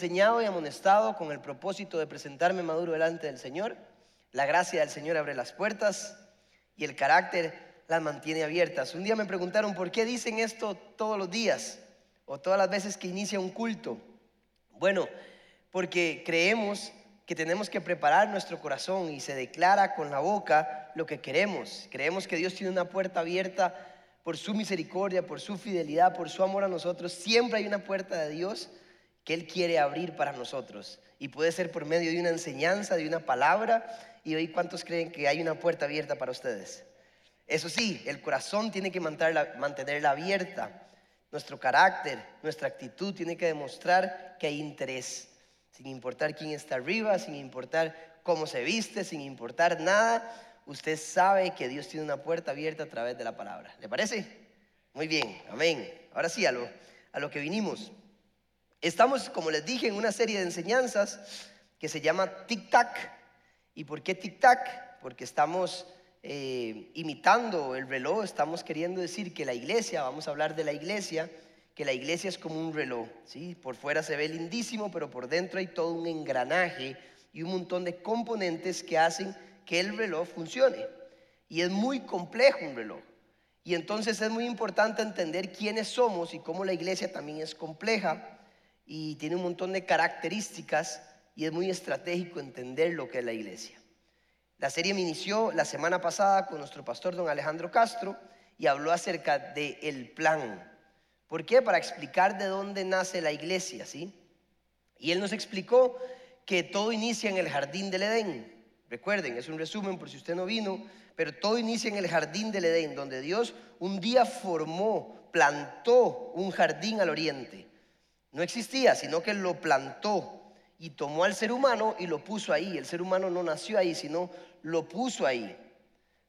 enseñado y amonestado con el propósito de presentarme maduro delante del Señor. La gracia del Señor abre las puertas y el carácter las mantiene abiertas. Un día me preguntaron por qué dicen esto todos los días o todas las veces que inicia un culto. Bueno, porque creemos que tenemos que preparar nuestro corazón y se declara con la boca lo que queremos. Creemos que Dios tiene una puerta abierta por su misericordia, por su fidelidad, por su amor a nosotros. Siempre hay una puerta de Dios que Él quiere abrir para nosotros. Y puede ser por medio de una enseñanza, de una palabra. Y hoy, ¿cuántos creen que hay una puerta abierta para ustedes? Eso sí, el corazón tiene que mantenerla, abierta. Nuestro carácter, nuestra actitud tiene que demostrar que hay interés sin importar quién está arriba, sin importar cómo se viste, sin importar nada, usted sabe que Dios tiene una puerta abierta a través de la palabra. ¿Le parece? Muy bien, amén. Ahora sí, a lo, a lo que vinimos. Estamos, como les dije, en una serie de enseñanzas que se llama Tic Tac. ¿Y por qué Tic Tac? Porque estamos eh, imitando el reloj, estamos queriendo decir que la iglesia, vamos a hablar de la iglesia, que la iglesia es como un reloj, ¿sí? Por fuera se ve lindísimo, pero por dentro hay todo un engranaje y un montón de componentes que hacen que el reloj funcione. Y es muy complejo un reloj. Y entonces es muy importante entender quiénes somos y cómo la iglesia también es compleja y tiene un montón de características y es muy estratégico entender lo que es la iglesia. La serie me inició la semana pasada con nuestro pastor don Alejandro Castro y habló acerca del el plan, ¿Por qué? Para explicar de dónde nace la iglesia, ¿sí? Y él nos explicó que todo inicia en el jardín del Edén. Recuerden, es un resumen por si usted no vino, pero todo inicia en el jardín del Edén, donde Dios un día formó, plantó un jardín al oriente. No existía, sino que lo plantó y tomó al ser humano y lo puso ahí. El ser humano no nació ahí, sino lo puso ahí.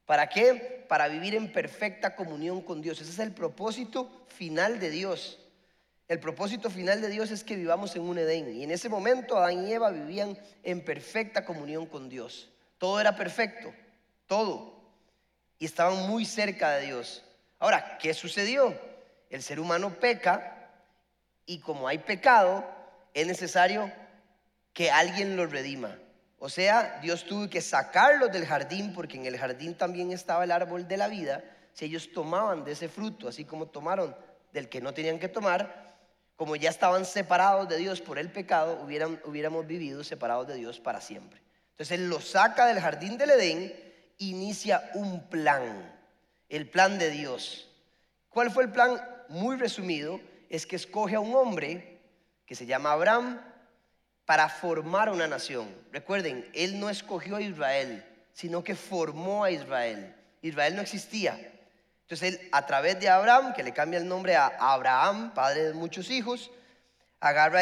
¿Para qué? Para vivir en perfecta comunión con Dios. Ese es el propósito final de Dios. El propósito final de Dios es que vivamos en un Edén. Y en ese momento Adán y Eva vivían en perfecta comunión con Dios. Todo era perfecto, todo. Y estaban muy cerca de Dios. Ahora, ¿qué sucedió? El ser humano peca y como hay pecado, es necesario que alguien lo redima. O sea, Dios tuvo que sacarlos del jardín porque en el jardín también estaba el árbol de la vida. Si ellos tomaban de ese fruto, así como tomaron del que no tenían que tomar, como ya estaban separados de Dios por el pecado, hubiéramos vivido separados de Dios para siempre. Entonces Él los saca del jardín del Edén, inicia un plan, el plan de Dios. ¿Cuál fue el plan? Muy resumido, es que escoge a un hombre que se llama Abraham, para formar una nación. Recuerden, Él no escogió a Israel, sino que formó a Israel. Israel no existía. Entonces Él, a través de Abraham, que le cambia el nombre a Abraham, padre de muchos hijos, agarra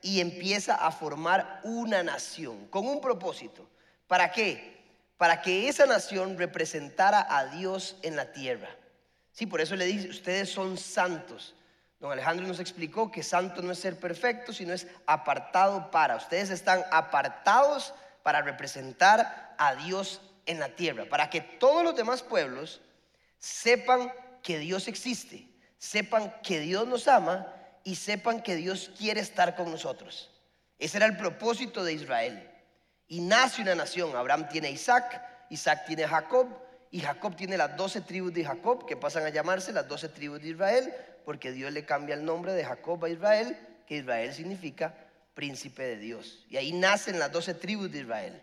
y empieza a formar una nación con un propósito. ¿Para qué? Para que esa nación representara a Dios en la tierra. Sí, por eso le dice, ustedes son santos. Don Alejandro nos explicó que santo no es ser perfecto, sino es apartado para. Ustedes están apartados para representar a Dios en la tierra, para que todos los demás pueblos sepan que Dios existe, sepan que Dios nos ama y sepan que Dios quiere estar con nosotros. Ese era el propósito de Israel. Y nace una nación. Abraham tiene Isaac, Isaac tiene Jacob, y Jacob tiene las doce tribus de Jacob, que pasan a llamarse las doce tribus de Israel porque Dios le cambia el nombre de Jacob a Israel, que Israel significa príncipe de Dios. Y ahí nacen las doce tribus de Israel.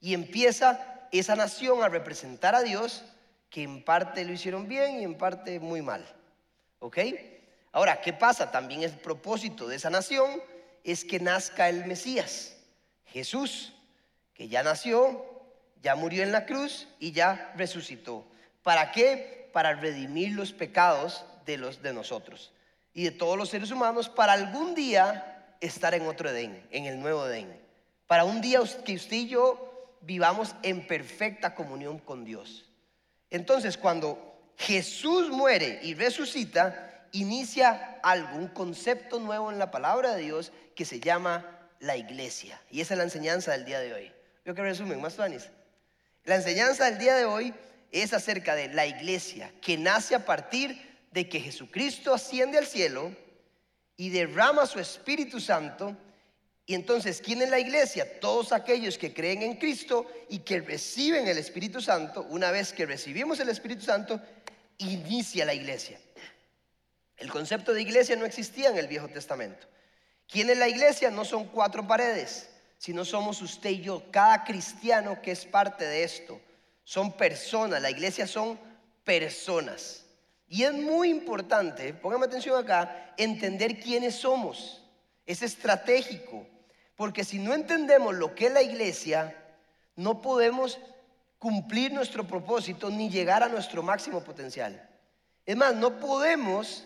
Y empieza esa nación a representar a Dios, que en parte lo hicieron bien y en parte muy mal. ¿Ok? Ahora, ¿qué pasa? También el propósito de esa nación es que nazca el Mesías, Jesús, que ya nació, ya murió en la cruz y ya resucitó. ¿Para qué? Para redimir los pecados de los de nosotros y de todos los seres humanos para algún día estar en otro Edén, en el nuevo Edén. Para un día que usted y yo vivamos en perfecta comunión con Dios. Entonces, cuando Jesús muere y resucita, inicia algún concepto nuevo en la palabra de Dios que se llama la iglesia. Y esa es la enseñanza del día de hoy. Yo que resumen, más Tuanis. La enseñanza del día de hoy es acerca de la iglesia que nace a partir de que Jesucristo asciende al cielo y derrama su Espíritu Santo. Y entonces, ¿quién es la iglesia? Todos aquellos que creen en Cristo y que reciben el Espíritu Santo. Una vez que recibimos el Espíritu Santo, inicia la iglesia. El concepto de iglesia no existía en el Viejo Testamento. ¿Quién es la iglesia? No son cuatro paredes, sino somos usted y yo, cada cristiano que es parte de esto. Son personas, la iglesia son personas. Y es muy importante, póngame atención acá, entender quiénes somos. Es estratégico, porque si no entendemos lo que es la iglesia, no podemos cumplir nuestro propósito ni llegar a nuestro máximo potencial. Es más, no podemos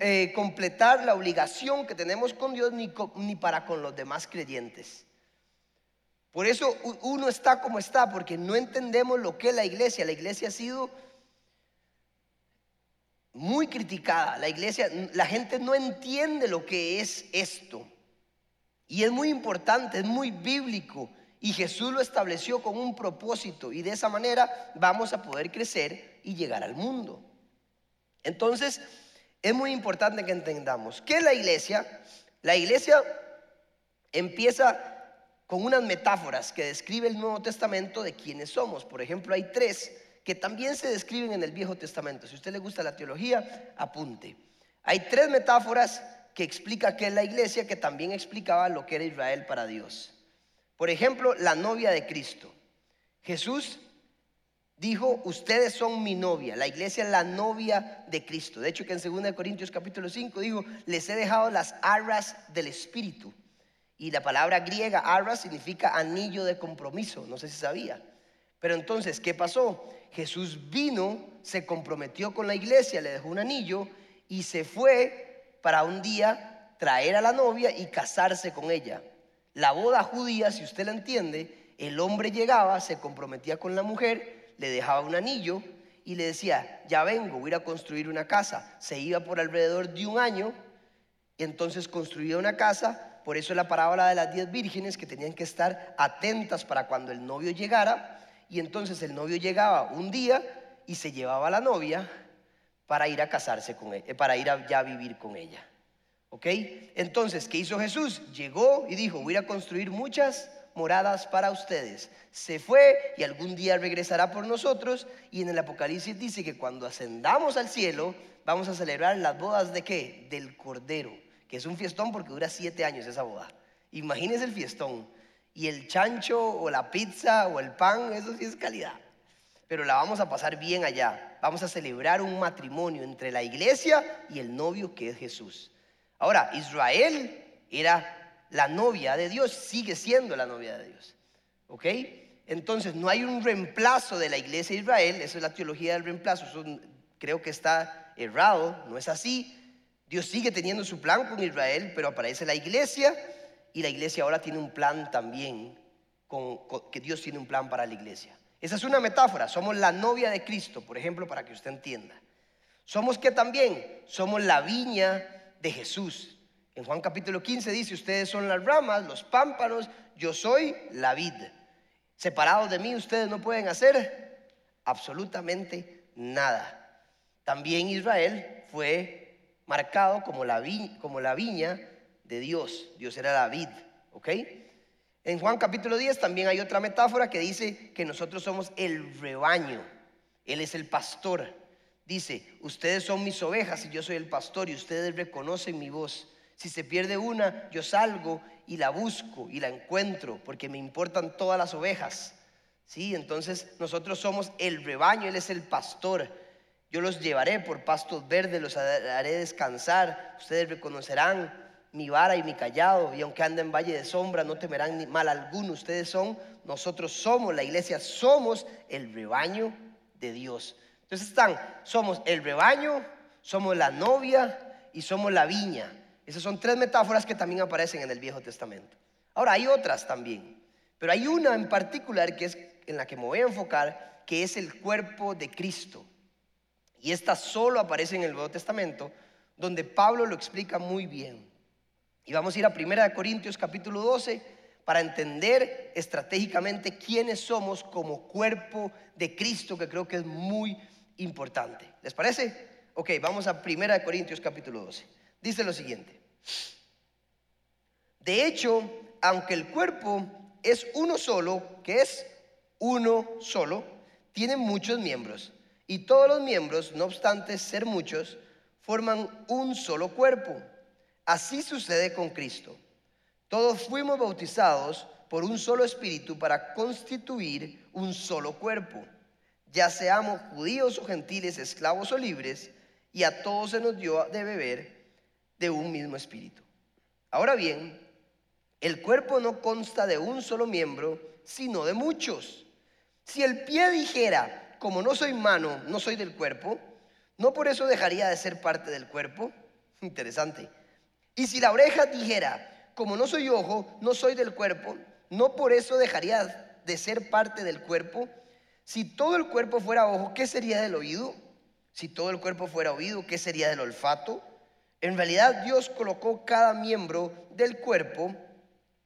eh, completar la obligación que tenemos con Dios ni, ni para con los demás creyentes. Por eso uno está como está, porque no entendemos lo que es la iglesia. La iglesia ha sido muy criticada. La iglesia, la gente no entiende lo que es esto. Y es muy importante, es muy bíblico. Y Jesús lo estableció con un propósito. Y de esa manera vamos a poder crecer y llegar al mundo. Entonces, es muy importante que entendamos que la iglesia, la iglesia empieza con unas metáforas que describe el Nuevo Testamento de quiénes somos. Por ejemplo, hay tres que también se describen en el Viejo Testamento. Si a usted le gusta la teología, apunte. Hay tres metáforas que explica qué es la iglesia, que también explicaba lo que era Israel para Dios. Por ejemplo, la novia de Cristo. Jesús dijo, ustedes son mi novia, la iglesia es la novia de Cristo. De hecho, que en 2 Corintios capítulo 5 dijo, les he dejado las arras del Espíritu. Y la palabra griega arras significa anillo de compromiso, no sé si sabía. Pero entonces, ¿qué pasó? Jesús vino, se comprometió con la iglesia, le dejó un anillo y se fue para un día traer a la novia y casarse con ella. La boda judía, si usted la entiende, el hombre llegaba, se comprometía con la mujer, le dejaba un anillo y le decía, ya vengo, voy a construir una casa. Se iba por alrededor de un año y entonces construía una casa. Por eso la parábola de las diez vírgenes que tenían que estar atentas para cuando el novio llegara. Y entonces el novio llegaba un día y se llevaba a la novia para ir a casarse con ella, para ir a ya vivir con ella. ¿Ok? Entonces, ¿qué hizo Jesús? Llegó y dijo, voy a construir muchas moradas para ustedes. Se fue y algún día regresará por nosotros. Y en el Apocalipsis dice que cuando ascendamos al cielo, vamos a celebrar las bodas de qué? Del Cordero, que es un fiestón porque dura siete años esa boda. Imagínense el fiestón. Y el chancho o la pizza o el pan, eso sí es calidad. Pero la vamos a pasar bien allá. Vamos a celebrar un matrimonio entre la iglesia y el novio que es Jesús. Ahora, Israel era la novia de Dios sigue siendo la novia de Dios. ¿Ok? Entonces no hay un reemplazo de la iglesia de Israel, esa es la teología del reemplazo, eso creo que está errado, no es así. Dios sigue teniendo su plan con Israel, pero aparece la iglesia y la iglesia ahora tiene un plan también, con, que Dios tiene un plan para la iglesia. Esa es una metáfora, somos la novia de Cristo, por ejemplo, para que usted entienda. Somos que también somos la viña de Jesús. En Juan capítulo 15 dice, ustedes son las ramas, los pámpanos, yo soy la vid. Separados de mí ustedes no pueden hacer absolutamente nada. También Israel fue marcado como la, como la viña de Dios. Dios era la vid, ¿ok? En Juan capítulo 10 también hay otra metáfora que dice que nosotros somos el rebaño. Él es el pastor. Dice, ustedes son mis ovejas y yo soy el pastor y ustedes reconocen mi voz. Si se pierde una, yo salgo y la busco y la encuentro porque me importan todas las ovejas. Sí, entonces nosotros somos el rebaño, Él es el pastor. Yo los llevaré por pastos verdes, los haré descansar. Ustedes reconocerán mi vara y mi callado, y aunque anden en valle de sombra, no temerán ni mal alguno. Ustedes son, nosotros somos, la iglesia somos el rebaño de Dios. Entonces están, somos el rebaño, somos la novia y somos la viña. Esas son tres metáforas que también aparecen en el Viejo Testamento. Ahora, hay otras también, pero hay una en particular que es en la que me voy a enfocar, que es el cuerpo de Cristo. Y esta solo aparece en el Nuevo Testamento, donde Pablo lo explica muy bien. Y vamos a ir a 1 Corintios capítulo 12 para entender estratégicamente quiénes somos como cuerpo de Cristo, que creo que es muy importante. ¿Les parece? Ok, vamos a 1 Corintios capítulo 12. dice lo siguiente. De hecho, aunque el cuerpo es uno solo, que es uno solo, tiene muchos miembros. Y todos los miembros, no obstante ser muchos, forman un solo cuerpo. Así sucede con Cristo. Todos fuimos bautizados por un solo espíritu para constituir un solo cuerpo, ya seamos judíos o gentiles, esclavos o libres, y a todos se nos dio de beber de un mismo espíritu. Ahora bien, el cuerpo no consta de un solo miembro, sino de muchos. Si el pie dijera, como no soy mano, no soy del cuerpo, ¿no por eso dejaría de ser parte del cuerpo? Interesante. Y si la oreja dijera, como no soy ojo, no soy del cuerpo, ¿no por eso dejaría de ser parte del cuerpo? Si todo el cuerpo fuera ojo, ¿qué sería del oído? Si todo el cuerpo fuera oído, ¿qué sería del olfato? En realidad Dios colocó cada miembro del cuerpo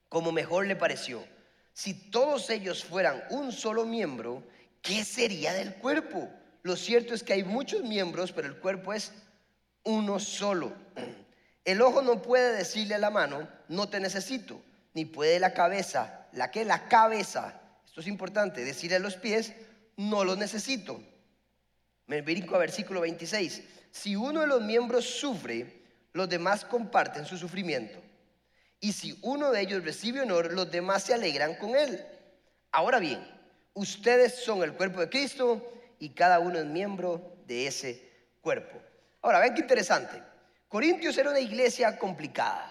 como mejor le pareció. Si todos ellos fueran un solo miembro, ¿qué sería del cuerpo? Lo cierto es que hay muchos miembros, pero el cuerpo es uno solo. El ojo no puede decirle a la mano, no te necesito, ni puede la cabeza, la que la cabeza, esto es importante, decirle a los pies, no los necesito. Me brinco a versículo 26. Si uno de los miembros sufre, los demás comparten su sufrimiento. Y si uno de ellos recibe honor, los demás se alegran con él. Ahora bien, ustedes son el cuerpo de Cristo y cada uno es miembro de ese cuerpo. Ahora, ven qué interesante. Corintios era una iglesia complicada.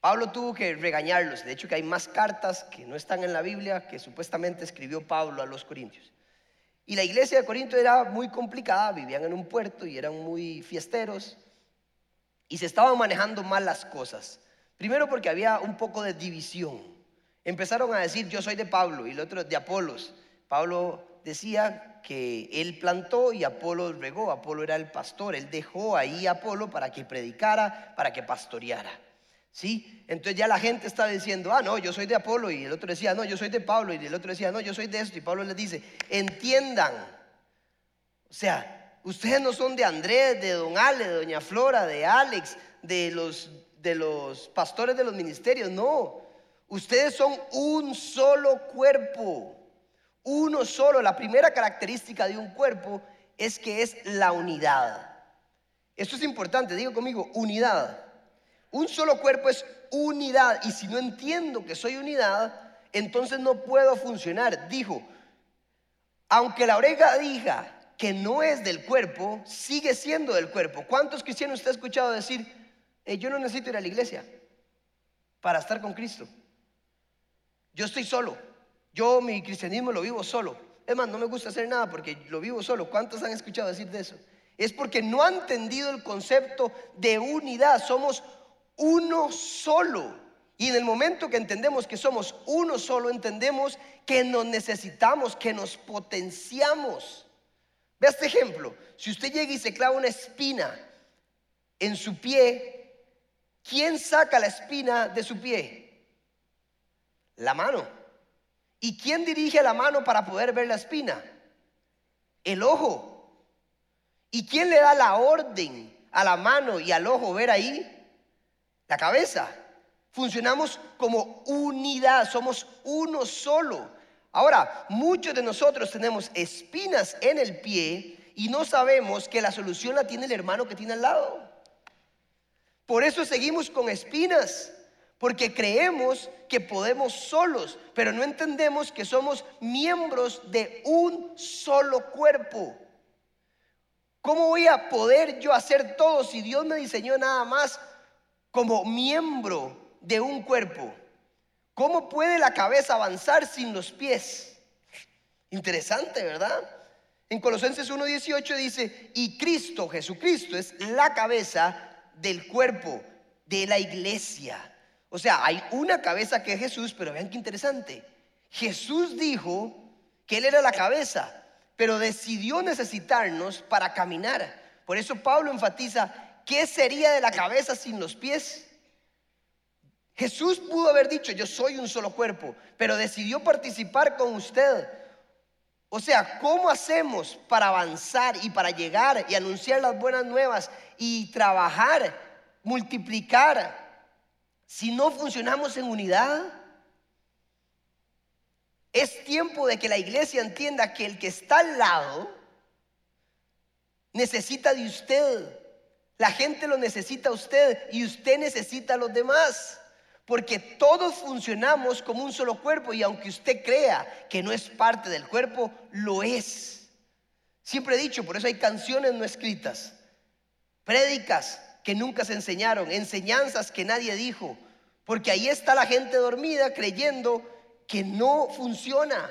Pablo tuvo que regañarlos. De hecho, que hay más cartas que no están en la Biblia que supuestamente escribió Pablo a los Corintios. Y la iglesia de Corinto era muy complicada, vivían en un puerto y eran muy fiesteros. Y se estaban manejando mal las cosas. Primero porque había un poco de división. Empezaron a decir, yo soy de Pablo y el otro de Apolos. Pablo decía que él plantó y Apolo regó. Apolo era el pastor. Él dejó ahí a Apolo para que predicara, para que pastoreara. ¿Sí? Entonces ya la gente estaba diciendo, ah, no, yo soy de Apolo. Y el otro decía, no, yo soy de Pablo. Y el otro decía, no, yo soy de esto. Y Pablo les dice, entiendan. O sea, ustedes no son de Andrés, de Don Ale, de Doña Flora, de Alex, de los de los pastores de los ministerios, no. Ustedes son un solo cuerpo, uno solo. La primera característica de un cuerpo es que es la unidad. Esto es importante, digo conmigo, unidad. Un solo cuerpo es unidad y si no entiendo que soy unidad, entonces no puedo funcionar. Dijo, aunque la oreja diga que no es del cuerpo, sigue siendo del cuerpo. ¿Cuántos cristianos usted ha escuchado decir, yo no necesito ir a la iglesia para estar con Cristo. Yo estoy solo. Yo mi cristianismo lo vivo solo. Es más, no me gusta hacer nada porque lo vivo solo. ¿Cuántos han escuchado decir de eso? Es porque no han entendido el concepto de unidad. Somos uno solo. Y en el momento que entendemos que somos uno solo, entendemos que nos necesitamos, que nos potenciamos. Ve este ejemplo. Si usted llega y se clava una espina en su pie, ¿Quién saca la espina de su pie? La mano. ¿Y quién dirige la mano para poder ver la espina? El ojo. ¿Y quién le da la orden a la mano y al ojo ver ahí? La cabeza. Funcionamos como unidad, somos uno solo. Ahora, muchos de nosotros tenemos espinas en el pie y no sabemos que la solución la tiene el hermano que tiene al lado. Por eso seguimos con espinas, porque creemos que podemos solos, pero no entendemos que somos miembros de un solo cuerpo. ¿Cómo voy a poder yo hacer todo si Dios me diseñó nada más como miembro de un cuerpo? ¿Cómo puede la cabeza avanzar sin los pies? Interesante, ¿verdad? En Colosenses 1.18 dice, y Cristo, Jesucristo, es la cabeza del cuerpo, de la iglesia. O sea, hay una cabeza que es Jesús, pero vean qué interesante. Jesús dijo que Él era la cabeza, pero decidió necesitarnos para caminar. Por eso Pablo enfatiza, ¿qué sería de la cabeza sin los pies? Jesús pudo haber dicho, yo soy un solo cuerpo, pero decidió participar con usted. O sea, ¿cómo hacemos para avanzar y para llegar y anunciar las buenas nuevas y trabajar multiplicar si no funcionamos en unidad? Es tiempo de que la iglesia entienda que el que está al lado necesita de usted. La gente lo necesita a usted y usted necesita a los demás. Porque todos funcionamos como un solo cuerpo y aunque usted crea que no es parte del cuerpo, lo es. Siempre he dicho, por eso hay canciones no escritas, prédicas que nunca se enseñaron, enseñanzas que nadie dijo, porque ahí está la gente dormida creyendo que no funciona,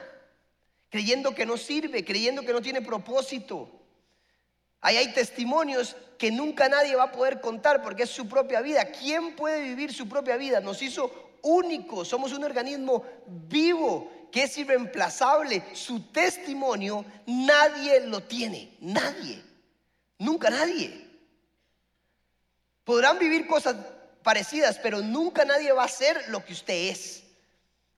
creyendo que no sirve, creyendo que no tiene propósito. Ahí hay testimonios que nunca nadie va a poder contar porque es su propia vida. ¿Quién puede vivir su propia vida? Nos hizo únicos, somos un organismo vivo que es irreemplazable. Su testimonio nadie lo tiene, nadie, nunca nadie. Podrán vivir cosas parecidas, pero nunca nadie va a ser lo que usted es.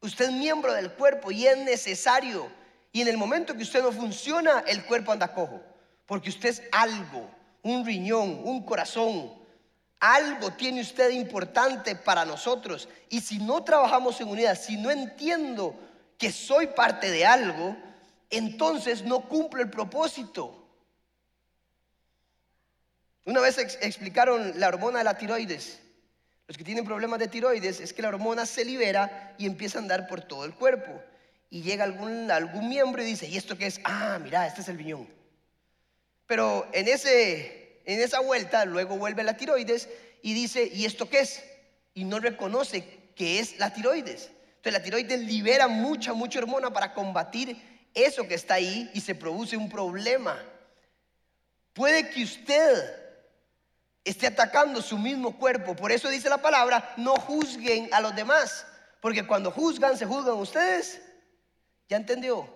Usted es miembro del cuerpo y es necesario. Y en el momento que usted no funciona, el cuerpo anda cojo. Porque usted es algo, un riñón, un corazón. Algo tiene usted importante para nosotros. Y si no trabajamos en unidad, si no entiendo que soy parte de algo, entonces no cumplo el propósito. Una vez explicaron la hormona de la tiroides. Los que tienen problemas de tiroides es que la hormona se libera y empieza a andar por todo el cuerpo. Y llega algún, algún miembro y dice, ¿y esto qué es? Ah, mira, este es el riñón. Pero en, ese, en esa vuelta luego vuelve la tiroides y dice, ¿y esto qué es? Y no reconoce que es la tiroides. Entonces la tiroides libera mucha, mucha hormona para combatir eso que está ahí y se produce un problema. Puede que usted esté atacando su mismo cuerpo. Por eso dice la palabra, no juzguen a los demás. Porque cuando juzgan, se juzgan ustedes. ¿Ya entendió?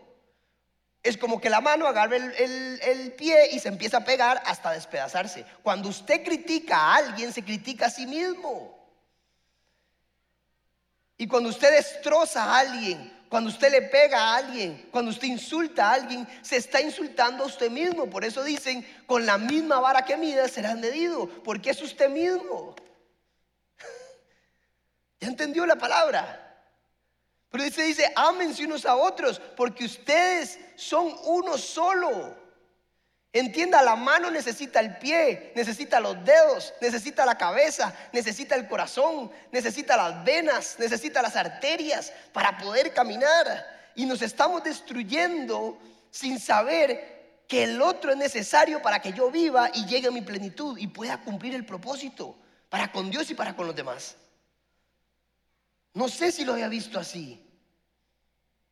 Es como que la mano agarra el, pie y se empieza a pegar hasta despedazarse. Cuando usted critica a alguien, se critica a sí mismo. Y cuando usted destroza a alguien, cuando usted le pega a alguien, cuando usted insulta a alguien, se está insultando a usted mismo. Por eso dicen, con la misma vara que mida serán medido, porque es usted mismo. ¿Ya entendió la palabra? Pero dice, dice, ámense unos a otros, porque ustedes son uno solo. Entienda, la mano necesita el pie, necesita los dedos, necesita la cabeza, necesita el corazón, necesita las venas, necesita las arterias para poder caminar. Y nos estamos destruyendo sin saber que el otro es necesario para que yo viva y llegue a mi plenitud y pueda cumplir el propósito para con Dios y para con los demás. No sé si lo había visto así.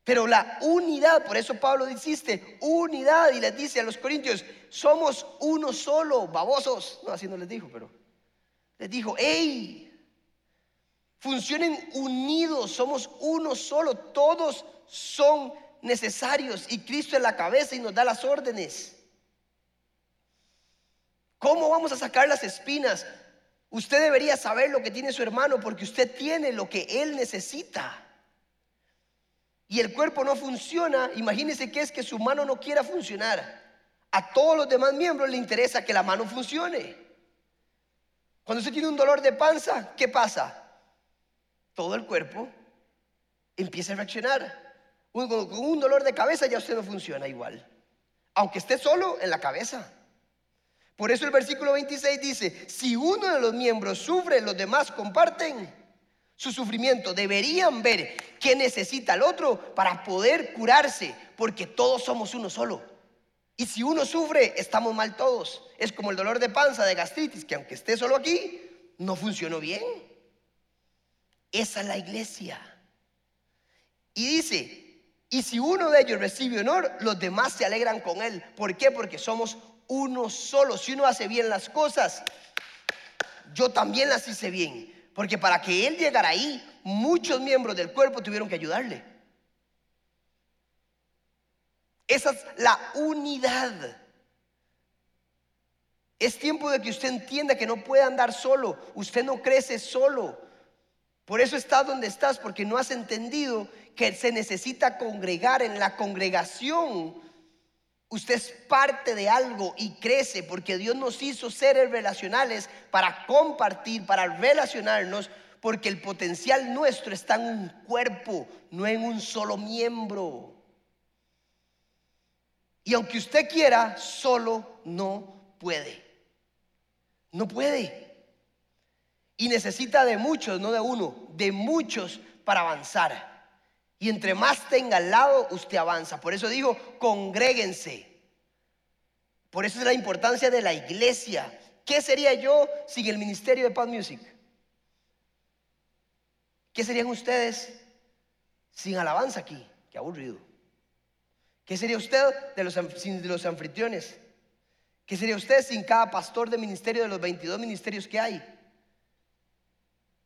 Pero la unidad, por eso Pablo insiste, unidad, y les dice a los corintios, somos uno solo, babosos. No, así no les dijo, pero les dijo, hey, funcionen unidos, somos uno solo, todos son necesarios y Cristo es la cabeza y nos da las órdenes. ¿Cómo vamos a sacar las espinas? Usted debería saber lo que tiene su hermano porque usted tiene lo que él necesita y el cuerpo no funciona, imagínese que es que su mano no quiera funcionar. A todos los demás miembros le interesa que la mano funcione. Cuando usted tiene un dolor de panza, ¿qué pasa? Todo el cuerpo empieza a reaccionar. Con un dolor de cabeza ya usted no funciona igual. Aunque esté solo en la cabeza. Por eso el versículo 26 dice, si uno de los miembros sufre, los demás comparten su sufrimiento. Deberían ver qué necesita el otro para poder curarse, porque todos somos uno solo. Y si uno sufre, estamos mal todos. Es como el dolor de panza, de gastritis, que aunque esté solo aquí, no funcionó bien. Esa es la iglesia. Y dice, y si uno de ellos recibe honor, los demás se alegran con él. ¿Por qué? Porque somos uno solo. Si uno hace bien las cosas, yo también las hice bien. Porque para que él llegara ahí, muchos miembros del cuerpo tuvieron que ayudarle. Esa es la unidad. Es tiempo de que usted entienda que no puede andar solo. Usted no crece solo. Por eso estás donde estás, porque no has entendido que se necesita congregar en la congregación. Usted es parte de algo y crece porque Dios nos hizo seres relacionales para compartir, para relacionarnos, porque el potencial nuestro está en un cuerpo, no en un solo miembro. Y aunque usted quiera, solo no puede. No puede. Y necesita de muchos, no de uno, de muchos para avanzar. Y entre más tenga al lado, usted avanza. Por eso digo, congréguense. Por eso es la importancia de la iglesia. ¿Qué sería yo sin el ministerio de Paz Music? ¿Qué serían ustedes sin alabanza aquí? Qué aburrido. ¿Qué sería usted de los, sin los anfitriones? ¿Qué sería usted sin cada pastor de ministerio de los 22 ministerios que hay?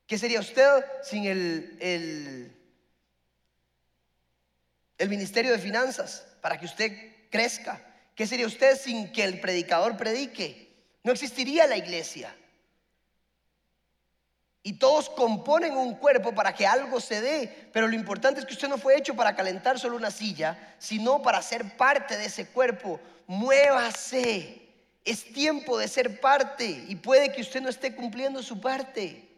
¿Qué sería usted sin el, el, el ministerio de finanzas para que usted crezca? ¿Qué sería usted sin que el predicador predique? No existiría la iglesia. Y todos componen un cuerpo para que algo se dé, pero lo importante es que usted no fue hecho para calentar solo una silla, sino para ser parte de ese cuerpo. Muévase. Es tiempo de ser parte y puede que usted no esté cumpliendo su parte.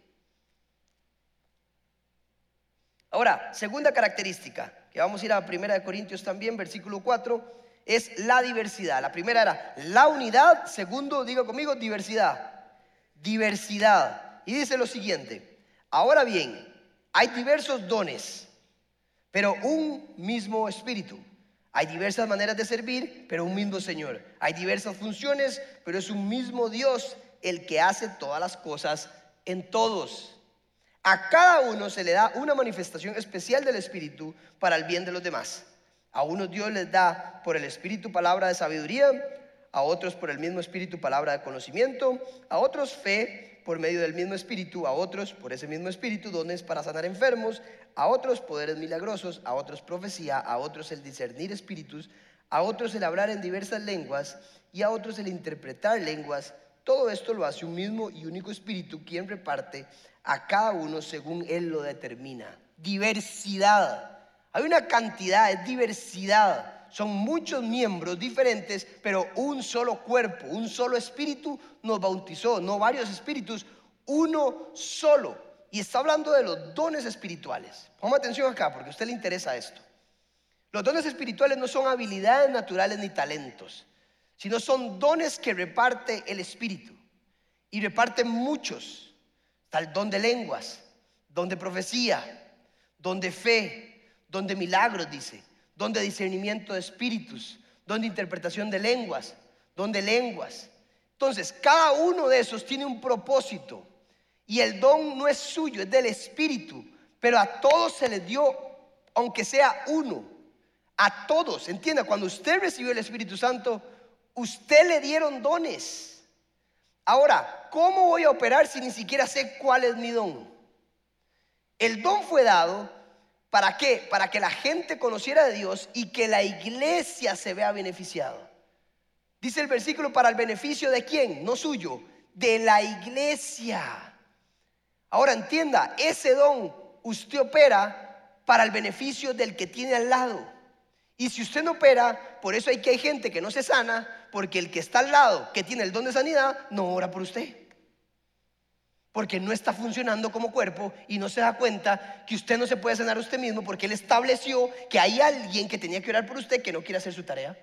Ahora, segunda característica, que vamos a ir a 1 Corintios también, versículo 4, es la diversidad. La primera era la unidad, segundo, diga conmigo, diversidad. Diversidad. Y dice lo siguiente, ahora bien, hay diversos dones, pero un mismo espíritu. Hay diversas maneras de servir, pero un mismo Señor. Hay diversas funciones, pero es un mismo Dios el que hace todas las cosas en todos. A cada uno se le da una manifestación especial del Espíritu para el bien de los demás. A unos Dios les da por el Espíritu palabra de sabiduría, a otros por el mismo Espíritu palabra de conocimiento, a otros fe por medio del mismo espíritu, a otros por ese mismo espíritu dones para sanar enfermos, a otros poderes milagrosos, a otros profecía, a otros el discernir espíritus, a otros el hablar en diversas lenguas y a otros el interpretar lenguas. Todo esto lo hace un mismo y único espíritu quien reparte a cada uno según él lo determina. Diversidad. Hay una cantidad, de diversidad son muchos miembros diferentes, pero un solo cuerpo, un solo espíritu nos bautizó, no varios espíritus, uno solo. Y está hablando de los dones espirituales. Ponga atención acá, porque a usted le interesa esto. Los dones espirituales no son habilidades naturales ni talentos, sino son dones que reparte el Espíritu. Y reparte muchos. Tal don de lenguas, don de profecía, don de fe, don de milagros, dice donde discernimiento de espíritus, donde interpretación de lenguas, donde lenguas. Entonces, cada uno de esos tiene un propósito y el don no es suyo, es del espíritu, pero a todos se les dio, aunque sea uno, a todos. Entienda, cuando usted recibió el Espíritu Santo, usted le dieron dones. Ahora, ¿cómo voy a operar si ni siquiera sé cuál es mi don? El don fue dado ¿Para qué? Para que la gente conociera de Dios y que la iglesia se vea beneficiado. Dice el versículo, ¿para el beneficio de quién? No suyo, de la iglesia. Ahora entienda, ese don usted opera para el beneficio del que tiene al lado. Y si usted no opera, por eso hay que hay gente que no se sana, porque el que está al lado, que tiene el don de sanidad, no ora por usted porque no está funcionando como cuerpo y no se da cuenta que usted no se puede sanar usted mismo porque él estableció que hay alguien que tenía que orar por usted que no quiere hacer su tarea.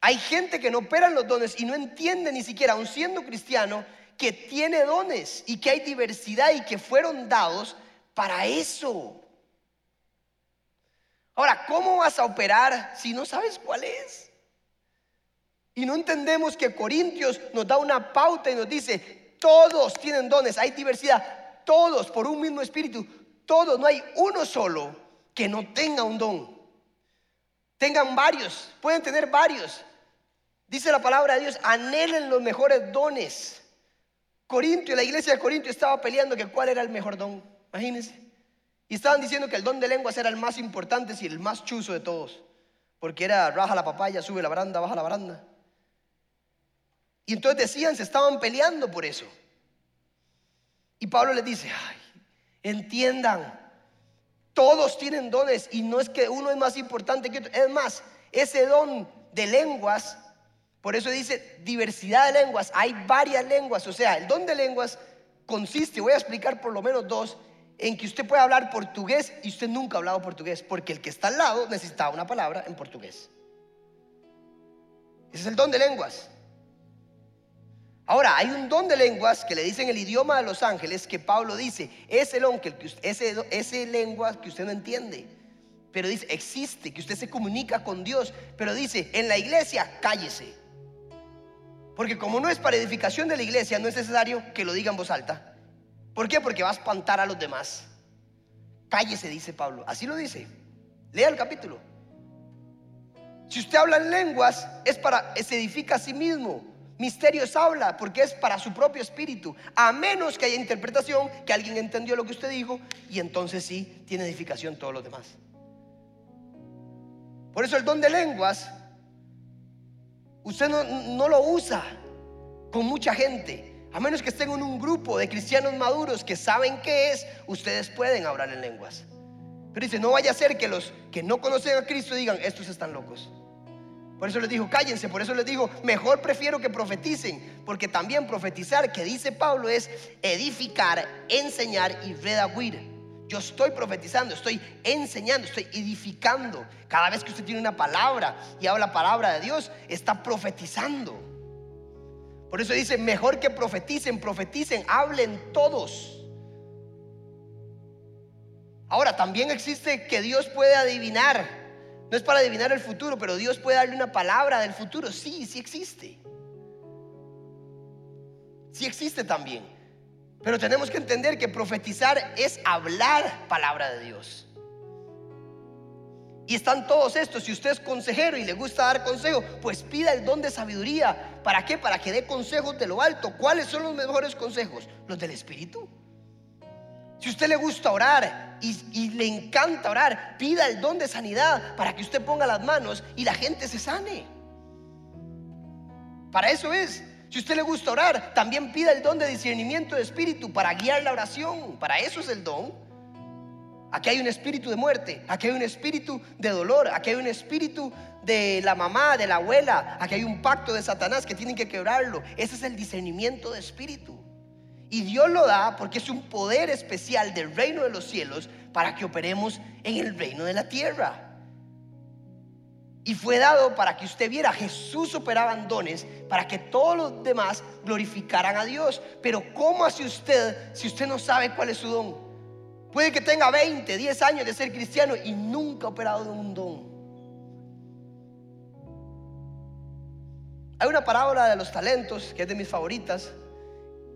Hay gente que no opera los dones y no entiende ni siquiera, aun siendo cristiano, que tiene dones y que hay diversidad y que fueron dados para eso. Ahora, ¿cómo vas a operar si no sabes cuál es? Y no entendemos que Corintios nos da una pauta y nos dice, todos tienen dones, hay diversidad, todos por un mismo espíritu, todos, no hay uno solo que no tenga un don. Tengan varios, pueden tener varios. Dice la palabra de Dios, anhelen los mejores dones. Corintio, la iglesia de Corintio estaba peleando que cuál era el mejor don, imagínense. Y estaban diciendo que el don de lenguas era el más importante y el más chuzo de todos. Porque era raja la papaya, sube la baranda, baja la baranda. Y entonces decían, se estaban peleando por eso. Y Pablo les dice, ay, entiendan Todos tienen dones y no es que uno es más importante que otro. Es más, ese don de lenguas, por eso dice diversidad de lenguas, hay varias lenguas. O sea, el don de lenguas consiste, voy a explicar por lo menos dos, en que usted puede hablar portugués y usted nunca ha hablado portugués, porque el que está al lado necesitaba una palabra en portugués. Ese es el don de lenguas. Ahora, hay un don de lenguas que le dicen el idioma de los ángeles que Pablo dice, ese, don que ese, ese lengua que usted no entiende, pero dice, existe, que usted se comunica con Dios, pero dice, en la iglesia, cállese. Porque como no es para edificación de la iglesia, no es necesario que lo diga en voz alta. ¿Por qué? Porque va a espantar a los demás. Cállese, dice Pablo. Así lo dice. Lea el capítulo. Si usted habla en lenguas, es para, se edifica a sí mismo. Misterios habla porque es para su propio espíritu. A menos que haya interpretación, que alguien entendió lo que usted dijo y entonces sí tiene edificación todos los demás. Por eso el don de lenguas, usted no, no lo usa con mucha gente. A menos que estén en un grupo de cristianos maduros que saben qué es, ustedes pueden hablar en lenguas. Pero dice, no vaya a ser que los que no conocen a Cristo digan, estos están locos. Por eso les dijo, cállense, por eso les digo, mejor prefiero que profeticen, porque también profetizar, que dice Pablo, es edificar, enseñar y redaguir. Yo estoy profetizando, estoy enseñando, estoy edificando. Cada vez que usted tiene una palabra y habla la palabra de Dios, está profetizando. Por eso dice, mejor que profeticen, profeticen, hablen todos. Ahora, también existe que Dios puede adivinar no es para adivinar el futuro, pero Dios puede darle una palabra del futuro. Sí, sí existe. Sí existe también. Pero tenemos que entender que profetizar es hablar palabra de Dios. Y están todos estos. Si usted es consejero y le gusta dar consejo, pues pida el don de sabiduría. ¿Para qué? Para que dé consejos de lo alto. ¿Cuáles son los mejores consejos? Los del Espíritu. Si usted le gusta orar y, le encanta orar, pida el don de sanidad para que usted ponga las manos y la gente se sane. Para eso es. Si usted le gusta orar, también pida el don de discernimiento de espíritu para guiar la oración. Para eso es el don. Aquí hay un espíritu de muerte, aquí hay un espíritu de dolor, aquí hay un espíritu de la mamá, de la abuela, aquí hay un pacto de Satanás que tienen que quebrarlo. Ese es el discernimiento de espíritu. Y Dios lo da porque es un poder especial del reino de los cielos para que operemos en el reino de la tierra. Y fue dado para que usted viera, Jesús operaba dones para que todos los demás glorificaran a Dios. Pero ¿cómo hace usted si usted no sabe cuál es su don? Puede que tenga 20, 10 años de ser cristiano y nunca ha operado en un don. Hay una parábola de los talentos que es de mis favoritas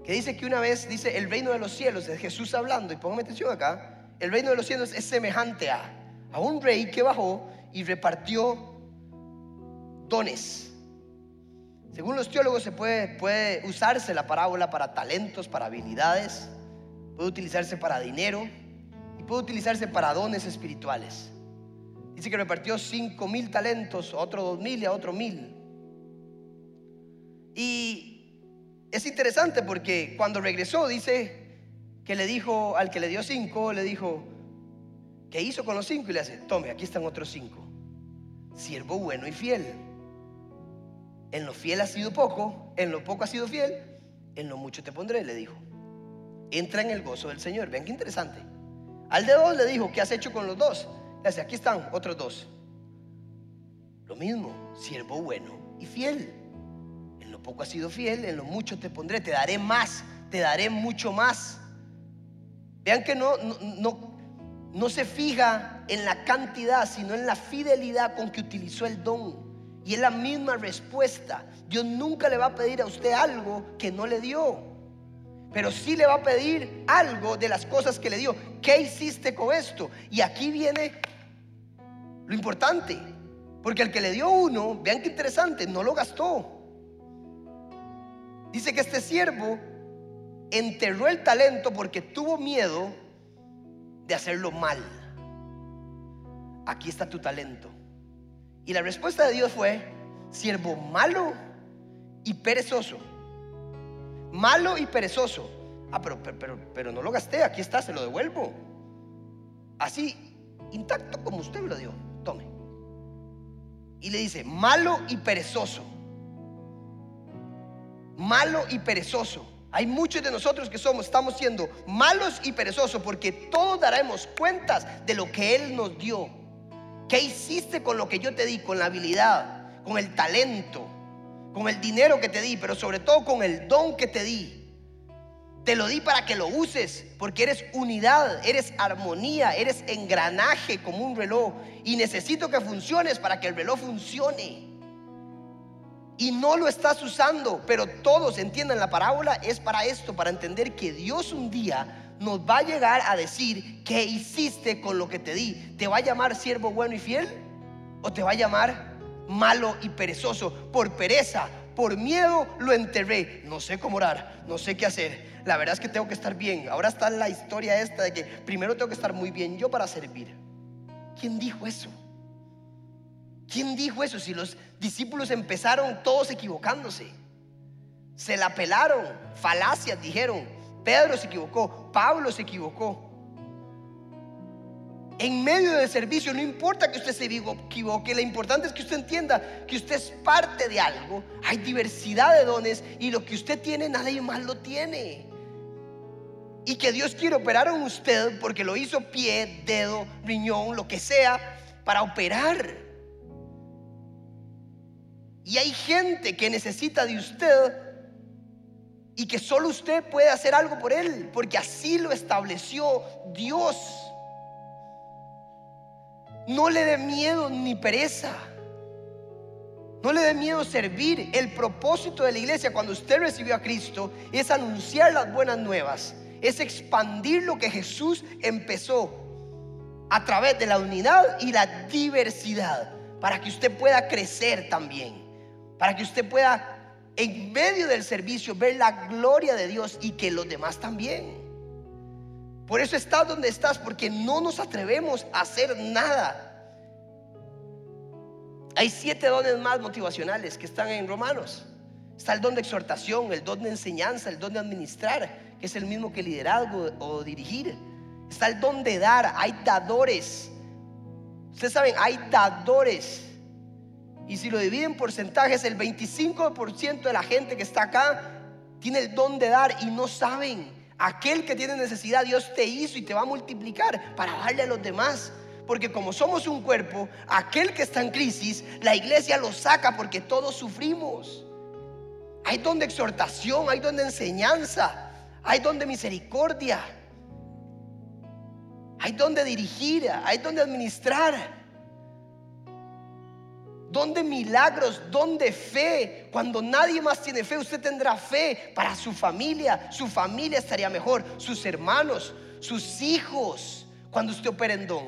que dice que una vez, dice, el reino de los cielos, es Jesús hablando, y póngame atención acá, el reino de los cielos es semejante a, a un rey que bajó y repartió dones. Según los teólogos se puede, puede usarse la parábola para talentos, para habilidades, puede utilizarse para dinero y puede utilizarse para dones espirituales. Dice que repartió cinco mil talentos, a otro dos mil y a otro mil. Y es interesante porque cuando regresó dice que le dijo al que le dio cinco, le dijo, ¿qué hizo con los cinco? Y le hace, tome, aquí están otros cinco. Siervo bueno y fiel. En lo fiel ha sido poco, en lo poco ha sido fiel, en lo mucho te pondré, le dijo. Entra en el gozo del Señor. Vean qué interesante. Al de dos le dijo, ¿qué has hecho con los dos? Le hace, aquí están otros dos. Lo mismo, siervo bueno y fiel poco has sido fiel, en lo mucho te pondré, te daré más, te daré mucho más. Vean que no, no, no, se fija en la cantidad, sino en la fidelidad con que utilizó el don. Y es la misma respuesta. Dios nunca le va a pedir a usted algo que no le dio. Pero sí le va a pedir algo de las cosas que le dio. ¿Qué hiciste con esto? Y aquí viene lo importante. Porque el que le dio uno, vean qué interesante, no lo gastó. Dice que este siervo enterró el talento porque tuvo miedo de hacerlo mal. Aquí está tu talento. Y la respuesta de Dios fue, siervo malo y perezoso. Malo y perezoso. Ah, pero, pero, pero, no lo gasté, aquí está, se lo devuelvo. así, intacto como usted lo dio. Tome. Y le dice, malo y perezoso. Malo y perezoso. Hay muchos de nosotros que somos, estamos siendo malos y perezosos porque todos daremos cuentas de lo que Él nos dio. ¿Qué hiciste con lo que yo te di? Con la habilidad, con el talento, con el dinero que te di, pero sobre todo con el don que te di. Te lo di para que lo uses, porque eres unidad, eres armonía, eres engranaje como un reloj. Y necesito que funciones para que el reloj funcione. Y no lo estás usando, pero todos entiendan la parábola, es para esto, para entender que Dios un día nos va a llegar a decir, ¿qué hiciste con lo que te di? ¿Te va a llamar siervo bueno y fiel? ¿O te va a llamar malo y perezoso? Por pereza, por miedo lo enterré. No sé cómo orar, no sé qué hacer la verdad es que tengo que estar bien. Ahora está la historia esta de que primero tengo que estar muy bien yo para servir. ¿Quién dijo eso? ¿Quién dijo eso? Si los discípulos empezaron todos equivocándose. Se la pelaron, falacias dijeron. Pedro se equivocó, Pablo se equivocó. En medio del servicio, no importa que usted se equivoque, lo importante es que usted entienda que usted es parte de algo. Hay diversidad de dones y lo que usted tiene, nadie más lo tiene y que Dios quiere operar en usted porque lo hizo pie, dedo, riñón, lo que sea, para operar. Y hay gente que necesita de usted y que solo usted puede hacer algo por él, porque así lo estableció Dios. No le dé miedo ni pereza. No le dé miedo servir. El propósito de la iglesia cuando usted recibió a Cristo es anunciar las buenas nuevas es expandir lo que Jesús empezó a través de la unidad y la diversidad, para que usted pueda crecer también, para que usted pueda en medio del servicio ver la gloria de Dios y que los demás también. Por eso estás donde estás, porque no nos atrevemos a hacer nada. Hay siete dones más motivacionales que están en Romanos. Está el don de exhortación, el don de enseñanza, el don de administrar, es el mismo que liderazgo o dirigir. Está el don de dar, hay dadores. Ustedes saben, hay dadores. Y si lo dividen en porcentajes, el 25% de la gente que está acá tiene el don de dar y no saben. Aquel que tiene necesidad, Dios te hizo y te va a multiplicar para darle a los demás. Porque como somos un cuerpo, aquel que está en crisis, la iglesia lo saca porque todos sufrimos. Hay don de exhortación, hay don de enseñanza. Hay donde misericordia. Hay donde dirigir, hay donde administrar. Donde milagros, donde fe. Cuando nadie más tiene fe, usted tendrá fe para su familia. Su familia estaría mejor. Sus hermanos, sus hijos. Cuando usted opera en don.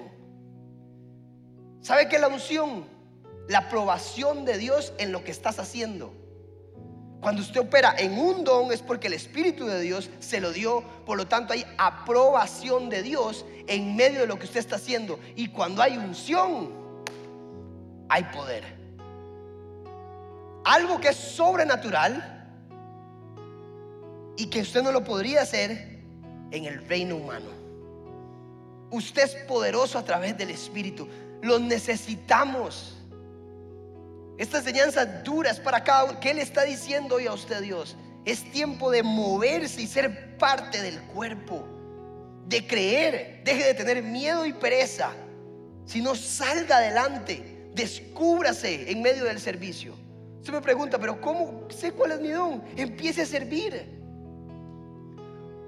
¿Sabe qué es la unción? La aprobación de Dios en lo que estás haciendo. Cuando usted opera en un don es porque el Espíritu de Dios se lo dio, por lo tanto hay aprobación de Dios en medio de lo que usted está haciendo. Y cuando hay unción, hay poder. Algo que es sobrenatural y que usted no lo podría hacer en el reino humano. Usted es poderoso a través del Espíritu. Lo necesitamos. Esta enseñanza dura es para cada uno. ¿Qué le está diciendo hoy a usted Dios? Es tiempo de moverse y ser parte del cuerpo. De creer. Deje de tener miedo y pereza. Si no salga adelante. Descúbrase en medio del servicio. Usted me pregunta, pero ¿cómo sé cuál es mi don? Empiece a servir.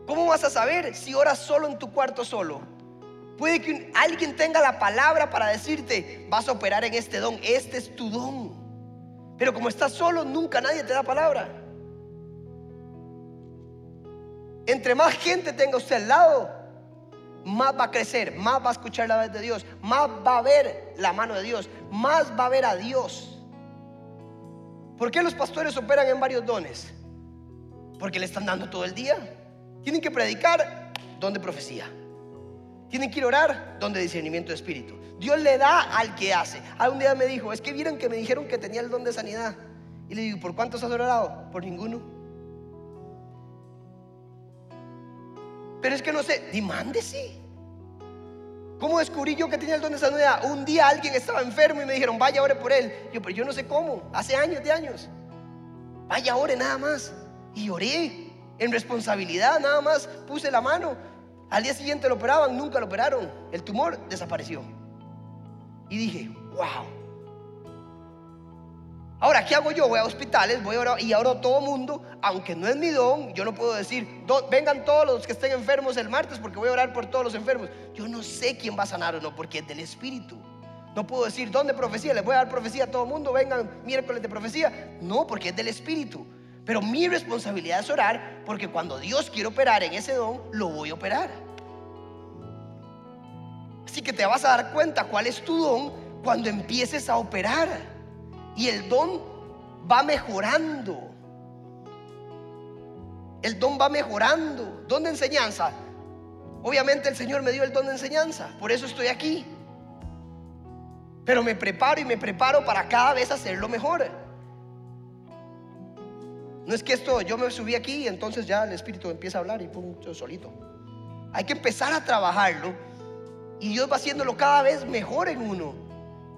¿Cómo vas a saber si oras solo en tu cuarto solo? Puede que alguien tenga la palabra para decirte, vas a operar en este don, este es tu don. Pero como estás solo, nunca nadie te da palabra. Entre más gente tenga usted al lado, más va a crecer, más va a escuchar la voz de Dios, más va a ver la mano de Dios, más va a ver a Dios. ¿Por qué los pastores operan en varios dones? Porque le están dando todo el día. Tienen que predicar, don de profecía. Tienen que ir a orar, don de discernimiento de espíritu. Dios le da al que hace. un día me dijo, es que vieron que me dijeron que tenía el don de sanidad. Y le digo, ¿por cuántos has orado? Por ninguno. Pero es que no sé, sí ¿Cómo descubrí yo que tenía el don de sanidad? Un día alguien estaba enfermo y me dijeron, vaya, ore por él. Yo, pero yo no sé cómo, hace años de años. Vaya, ore nada más. Y oré en responsabilidad, nada más puse la mano. Al día siguiente lo operaban, nunca lo operaron. El tumor desapareció. Y dije, wow. Ahora, ¿qué hago yo? Voy a hospitales, voy a orar y oro todo mundo, aunque no es mi don, yo no puedo decir, vengan todos los que estén enfermos el martes porque voy a orar por todos los enfermos. Yo no sé quién va a sanar o no, porque es del Espíritu. No puedo decir, ¿dónde profecía? Les voy a dar profecía a todo mundo, vengan miércoles de profecía. No, porque es del Espíritu. Pero mi responsabilidad es orar, porque cuando Dios quiere operar en ese don, lo voy a operar. Así que te vas a dar cuenta cuál es tu don cuando empieces a operar y el don va mejorando. El don va mejorando. Don de enseñanza. Obviamente el Señor me dio el don de enseñanza. Por eso estoy aquí. Pero me preparo y me preparo para cada vez hacerlo mejor. No es que esto, yo me subí aquí y entonces ya el Espíritu empieza a hablar y pum, yo solito. Hay que empezar a trabajarlo y Dios va haciéndolo cada vez mejor en uno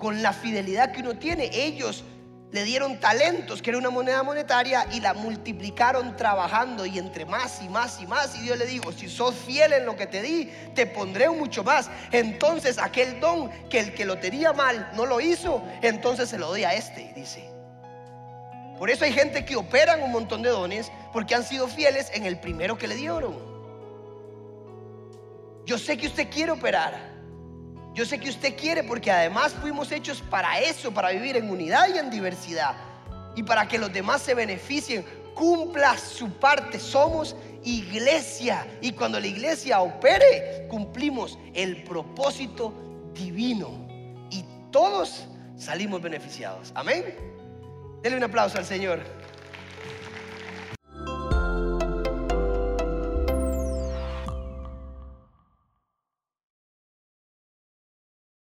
con la fidelidad que uno tiene. Ellos le dieron talentos, que era una moneda monetaria, y la multiplicaron trabajando y entre más y más y más. Y Dios le dijo, si sos fiel en lo que te di, te pondré mucho más. Entonces aquel don que el que lo tenía mal no lo hizo, entonces se lo doy a este, dice. Por eso hay gente que operan un montón de dones porque han sido fieles en el primero que le dieron. Yo sé que usted quiere operar. Yo sé que usted quiere porque además fuimos hechos para eso, para vivir en unidad y en diversidad. Y para que los demás se beneficien, cumpla su parte. Somos iglesia. Y cuando la iglesia opere, cumplimos el propósito divino. Y todos salimos beneficiados. Amén. Denle un aplauso al Señor.